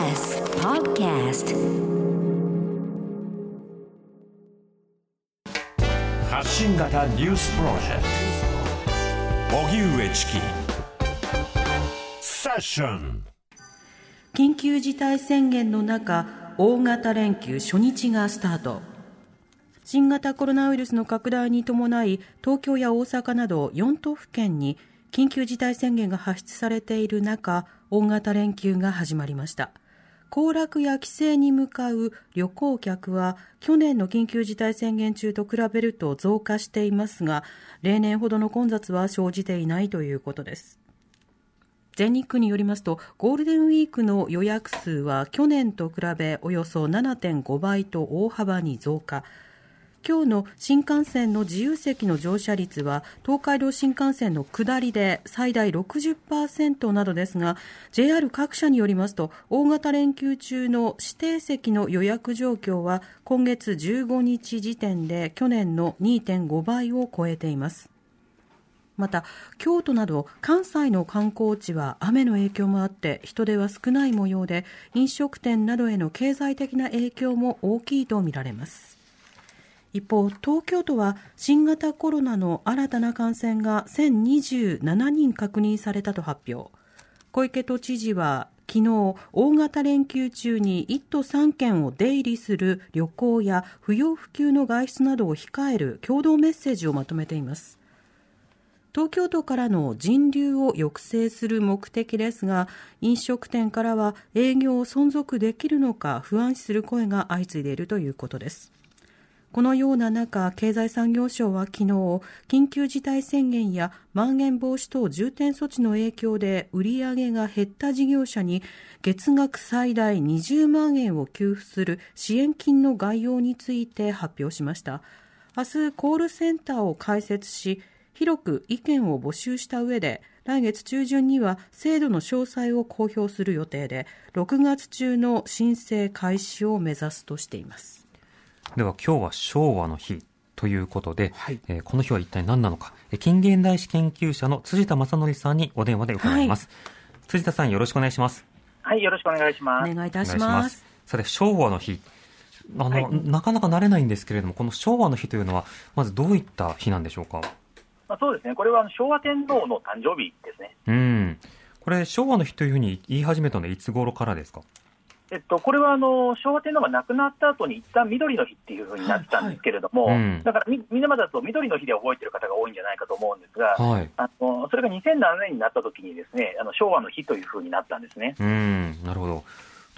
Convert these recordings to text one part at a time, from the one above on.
TBS Podcast. 発信型ニュースプロジェクト。荻上チキ。セッション。緊急事態宣言の中大型連休初日がスタート。新型コロナウイルスの拡大に伴い東京や大阪など4都府県に緊急事態宣言が発出されている中大型連休が始まりました行楽や帰省に向かう旅行客は去年の緊急事態宣言中と比べると増加していますが例年ほどの混雑は生じていないということです。全日空によりますとゴールデンウィークの予約数は去年と比べおよそ7.5倍と大幅に増加。今日の新幹線の自由席の乗車率は東海道新幹線の下りで最大60%などですが JR 各社によりますと大型連休中の指定席の予約状況は今月15日時点で去年の2.5倍を超えています。また京都など関西の観光地は雨の影響もあって人出は少ない模様で飲食店などへの経済的な影響も大きいとみられます。一方、東京都は新型コロナの新たな感染が1027人確認されたと発表。小池都知事は昨日、大型連休中に1都3県を出入りする旅行や不要不急の外出などを控える共同メッセージをまとめています。東京都からの人流を抑制する目的ですが飲食店からは営業を存続できるのか不安視する声が相次いでいるということですこのような中、経済産業省は昨日、緊急事態宣言やまん延防止等重点措置の影響で売り上げが減った事業者に月額最大20万円を給付する支援金の概要について発表しました。明日、コールセンターを開設し、広く意見を募集した上で、来月中旬には制度の詳細を公表する予定で、6月中の申請開始を目指すとしています。では今日は昭和の日ということで、はい、えー、この日は一体何なのか、近現代史研究者の辻田正則さんにお電話で伺います、はい、辻田さんよろしくお願いします。はいよろしくお願いします。お願いいたします。さて昭和の日。あの、はい、なかなか慣れないんですけれどもこの昭和の日というのはまずどういった日なんでしょうか？まあ、そうですね。これは昭和天皇の誕生日ですね。うん。これ昭和の日というふうに言い始めたのはいつ頃からですか？えっと、これはあの昭和天皇が亡くなった後に一旦緑の日っていうふうになってたんですけれども、はいはいうん、だからみみんなまだと緑の日で覚えてる方が多いんじゃないかと思うんですが、はい、あのそれが2007年になった時にですねあの昭和の日というふうになったんですね。うんなるほど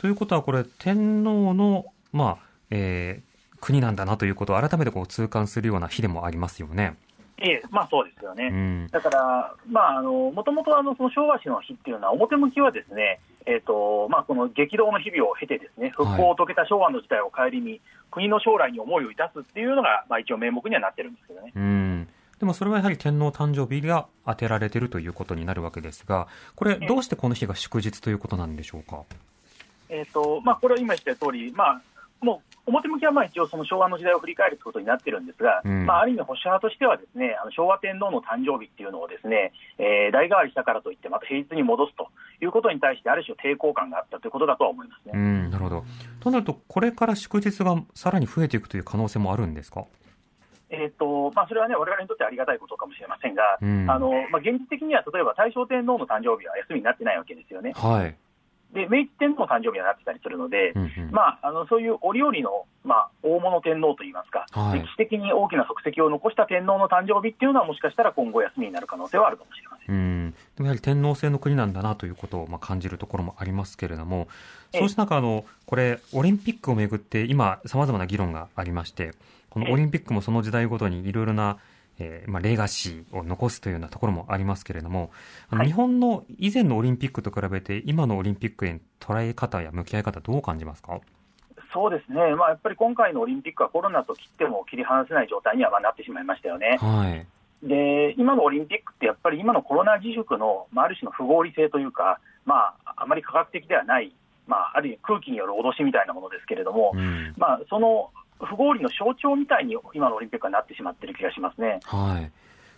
ということは、これ、天皇の、まあえー、国なんだなということを改めてこう痛感するような日でもありますよね。ええ、まあそうですよね。うん、だから、まあ、あの、もともとあの、その昭和史の日っていうのは、表向きはですね、えっ、ー、と、まあ、この激動の日々を経てですね、復興を遂げた昭和の時代を顧み、はい、国の将来に思いをいたすっていうのが、まあ一応名目にはなってるんですけどね。うん。でもそれはやはり天皇誕生日が当てられているということになるわけですが、これ、どうしてこの日が祝日ということなんでしょうか？えーとまあ、これは今言った通り、まあ、もう表向きはまあ一応、その昭和の時代を振り返るということになってるんですが、うん、まあ、ある意味、保守派としては、ですねあの昭和天皇の誕生日っていうのをですね、えー、代替わりしたからといって、また平日に戻すということに対して、ある種、抵抗感があったということだとは思いますね。うんなるほどとなると、これから祝日がさらに増えていくという可能性もあるんですか？えーとまあ、それはね、われわれにとってありがたいことかもしれませんが、うん、あのまあ、現実的には例えば大正天皇の誕生日は休みになってないわけですよね。はいで明治天皇の誕生日になってたりするので、うんうん、まあ、あのそういう折々の、まあ、大物天皇といいますか、はい、歴史的に大きな足跡を残した天皇の誕生日っていうのは、もしかしたら今後、休みになる可能性はあるかもしれません。うん。でもやはり天皇制の国なんだなということを、まあ、感じるところもありますけれども、そうした中あの、これ、オリンピックをめぐって、今、さまざまな議論がありまして、このオリンピックもその時代ごとにいろいろなえーまあ、レガシーを残すというようなところもありますけれども、あの日本の以前のオリンピックと比べて、今のオリンピックへの捉え方や向き合い方、どう感じますか？そうですね、まあ、やっぱり今回のオリンピックはコロナと切っても切り離せない状態にはなってしまいましたよね。はい。で今のオリンピックって、やっぱり今のコロナ自粛の、まあ、ある種の不合理性というか、まあ、あまり科学的ではない、まあ、ある意味空気による脅しみたいなものですけれども、うん、まあ、その不合理の象徴みたいに今のオリンピックはなってしまっている気がしますね。はい。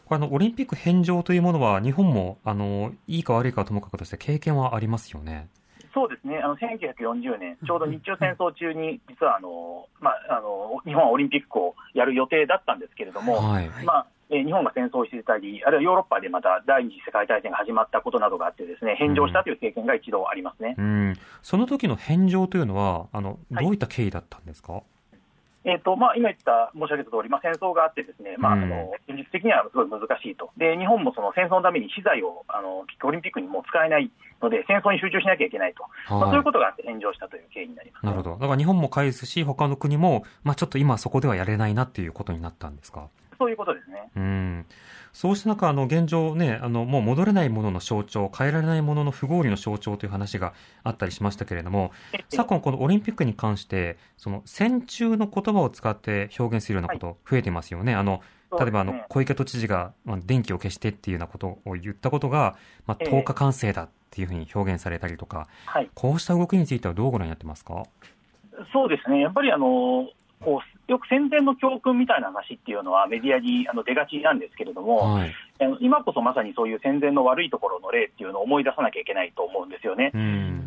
これあのオリンピック返上というものは、日本もあのいいか悪いかともかくとして経験はありますよね。そうですね、あの1940年、ちょうど日中戦争中に、実はあの、まあ、あの日本はオリンピックをやる予定だったんですけれども、はい、まあえ日本が戦争をしていたり、あるいはヨーロッパでまた第二次世界大戦が始まったことなどがあって、ですね返上したという経験が一度ありますね、うん、その時の返上というのはあの、どういった経緯だったんですか？はいえーとまあ、今言った申し上げた通り、まあ、戦争があって、ですね、まあ、あの現実的にはすごい難しいと、で日本もその戦争のために資材をあのオリンピックにもう使えないので、戦争に集中しなきゃいけないと、はい、まあ、そういうことがあって返上したという経緯になります、なるほど、だから日本も返すし、他の国も、まあ、ちょっと今、そこではやれないなっていうことになったんですか？そういうことですね。うんそうした中、あの現状ね、あのもう戻れないものの象徴、変えられないものの不合理の象徴という話があったりしましたけれども、昨今、このオリンピックに関して、その戦中の言葉を使って表現するようなこと増えていますよね。はい、あの例えばあの小池都知事が、まあ、電気を消してっていうようなことを言ったことが、まあ、10日完成だっていうふうに表現されたりとか、はい、こうした動きについてはどうご覧になってますか？そうですね、やっぱりあのこうよく戦前の教訓みたいな話っていうのはメディアにあの出がちなんですけれども、はい、今こそまさにそういう戦前の悪いところの例っていうのを思い出さなきゃいけないと思うんですよね。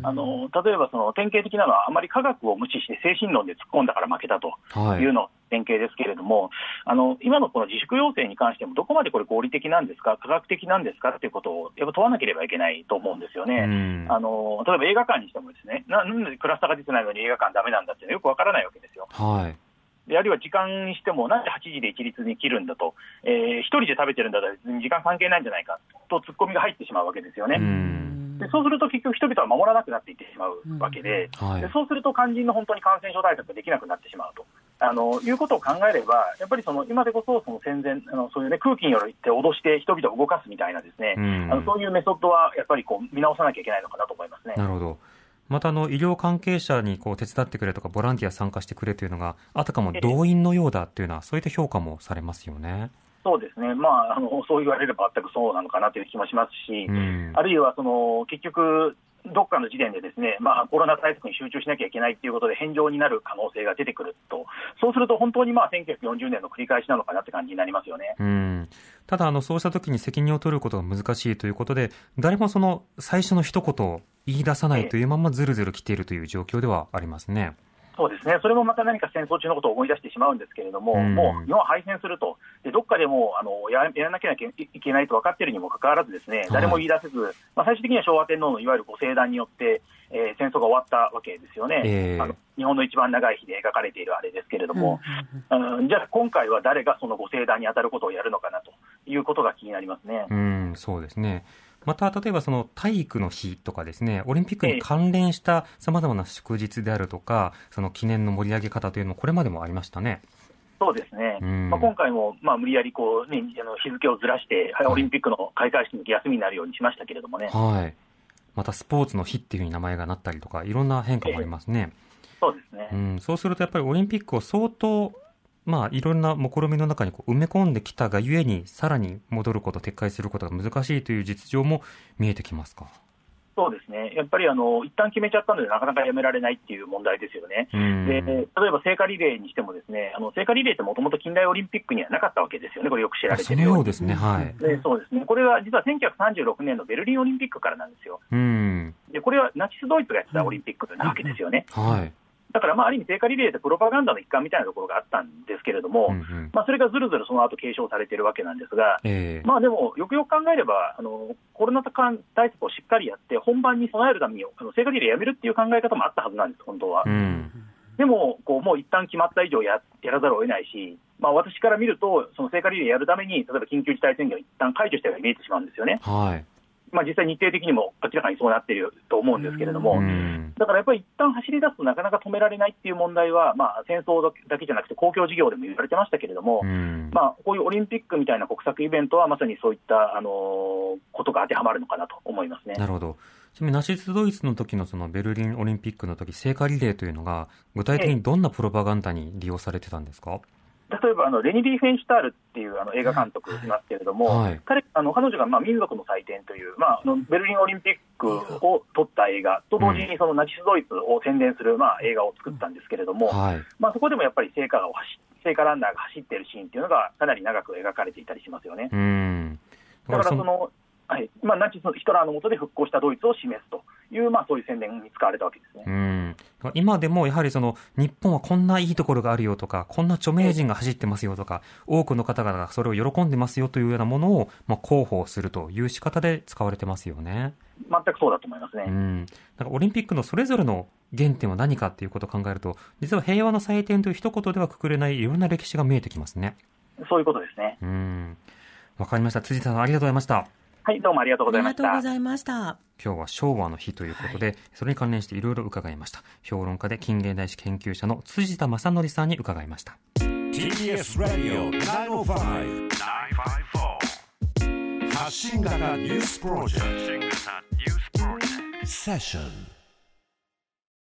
あの例えばその典型的なのは、あまり科学を無視して精神論で突っ込んだから負けたというの、典型ですけれども、あの今のこの自粛要請に関しても、どこまでこれ合理的なんですか、科学的なんですかっていうことをやっぱ問わなければいけないと思うんですよね。あの例えば映画館にしてもですね、なんでクラスターが出てないのに映画館だめなんだっていうのはよくわからないわけですよ。はいであるいは時間にしても、なんで8時で一律に切るんだと、えー、1人で食べてるんだったら、時間関係ないんじゃないか。と、ツッコミが入ってしまうわけですよね。でそうすると結局、人々は守らなくなっていってしまうわけで、はい、でそうすると肝心の本当に感染症対策ができなくなってしまうと。あのいうことを考えれば、やっぱりその今でこそその戦前あの、そういう、ね、空気によって脅して人々を動かすみたいな、ですね、あのそういうメソッドはやっぱりこう見直さなきゃいけないのかなと思いますね。なるほどまたあの医療関係者にこう手伝ってくれとかボランティア参加してくれというのがあたかも動員のようだというのはそういった評価もされますよね。そうですね、まあ、あのそう言われれば全くそうなのかなという気もしますし、うん、あるいはその結局、どっかの時点でですね、まあ、コロナ対策に集中しなきゃいけないということで返上になる可能性が出てくると、そうすると本当にまあ1940年の繰り返しなのかなって感じになりますよね。うんただあの、そうしたときに責任を取ることが難しいということで、誰もその最初の一言を言い出さないというままずるずる来ているという状況ではありますね。そうですね、それもまた何か戦争中のことを思い出してしまうんですけれども、うん、もう日本は敗戦すると、でどっかでもあのややらなきゃいけないと分かっているにもかかわらず、ですね誰も言い出せず、はい、まあ、最終的には昭和天皇のいわゆるご聖断によって、えー、戦争が終わったわけですよね、えー、あの日本の一番長い日で描かれているあれですけれども、うん、じゃあ、今回は誰がそのご聖断に当たることをやるのかなということが気になりますね。うんそうですねまた、例えばその体育の日とかですね、オリンピックに関連したさまざまな祝日であるとか、その記念の盛り上げ方というのも、これまでもありましたね。そうですね、まあ、今回も、まあ、無理やりこう、ね、あの日付をずらして、オリンピックの開会式の休みになるようにしましたけれどもね。はい、またスポーツの日っていうふうに名前がなったりとか、いろんな変化もありますね。そうですね、うん、そうするとやっぱりオリンピックを相当まあ、いろんな目論みの中にこう埋め込んできたがゆえに、さらに戻ること、撤回することが難しいという実情も見えてきますか？そうですね、やっぱりあの一旦決めちゃったので、なかなかやめられないっていう問題ですよね、で例えば聖火リレーにしても、ですねあの聖火リレーってもともと近代オリンピックにはなかったわけですよね、これよく知られてるようですね、はい、でそうですね。これは実は1936年のベルリンオリンピックからなんですよ、でこれはナチス・ドイツがやってたオリンピックなわけですよね。はいだから、まあ、ある意味、聖火リレーってプロパガンダの一環みたいなところがあったんですけれども、うんうん、まあ、それがずるずるその後継承されているわけなんですが、えー、まあ、でも、よくよく考えれば、あのコロナ対策をしっかりやって、本番に備えるためにあの聖火リレーやめるっていう考え方もあったはずなんです、本当は。うん、でも、こうもう一旦決まった以上ややらざるを得ないし、まあ、私から見ると、その聖火リレーやるために、例えば緊急事態宣言を一旦解除したように見えてしまうんですよね。はいまあ、実際、日程的にも明らかにそうなっていると思うんですけれども、だからやっぱり一旦走り出すとなかなか止められないっていう問題は、まあ、戦争だけじゃなくて、公共事業でも言われてましたけれども、まあ、こういうオリンピックみたいな国策イベントは、まさにそういったあのことが当てはまるのかなと思いますね。なるほど。ちなみにナチス・ドイツの時のそのベルリンオリンピックの時聖火リレーというのが、具体的にどんなプロパガンダに利用されてたんですか、ええ例えばあのレニ・リー・フェンシュタールっていうあの映画監督いますけれども、はい、彼あの彼女がまあ民族の祭典という、まあ、あのベルリンオリンピックを撮った映画と同時にそのナチス・ドイツを宣伝するまあ映画を作ったんですけれども、はい、まあ、そこでもやっぱり聖火を走聖火ランナーが走っているシーンっていうのがかなり長く描かれていたりしますよね。だからそのはいまあ、ナチスのヒトラーの下で復興したドイツを示すという、まあ、そういう宣伝に使われたわけですねうん今でもやはりその日本はこんないいところがあるよとか、こんな著名人が走ってますよとか、多くの方々がそれを喜んでますよというようなものを、まあ、広報するという仕方で使われてますよね。全くそうだと思いますね。うん。なんかオリンピックのそれぞれの原点は何かっていうことを考えると、実は平和の祭典という一言ではくくれないいろんな歴史が見えてきますね。そういうことですね。うん。わかりました。辻さん、ありがとうございました。はい、どうもありがとうございました。ありがとうございました。今日は昭和の日ということで、はい、それに関連していろいろ伺いました。評論家で近現代史研究者の辻田正則さんに伺いました。TBS Radio 905-954発信型ニュースプロジェクトセッション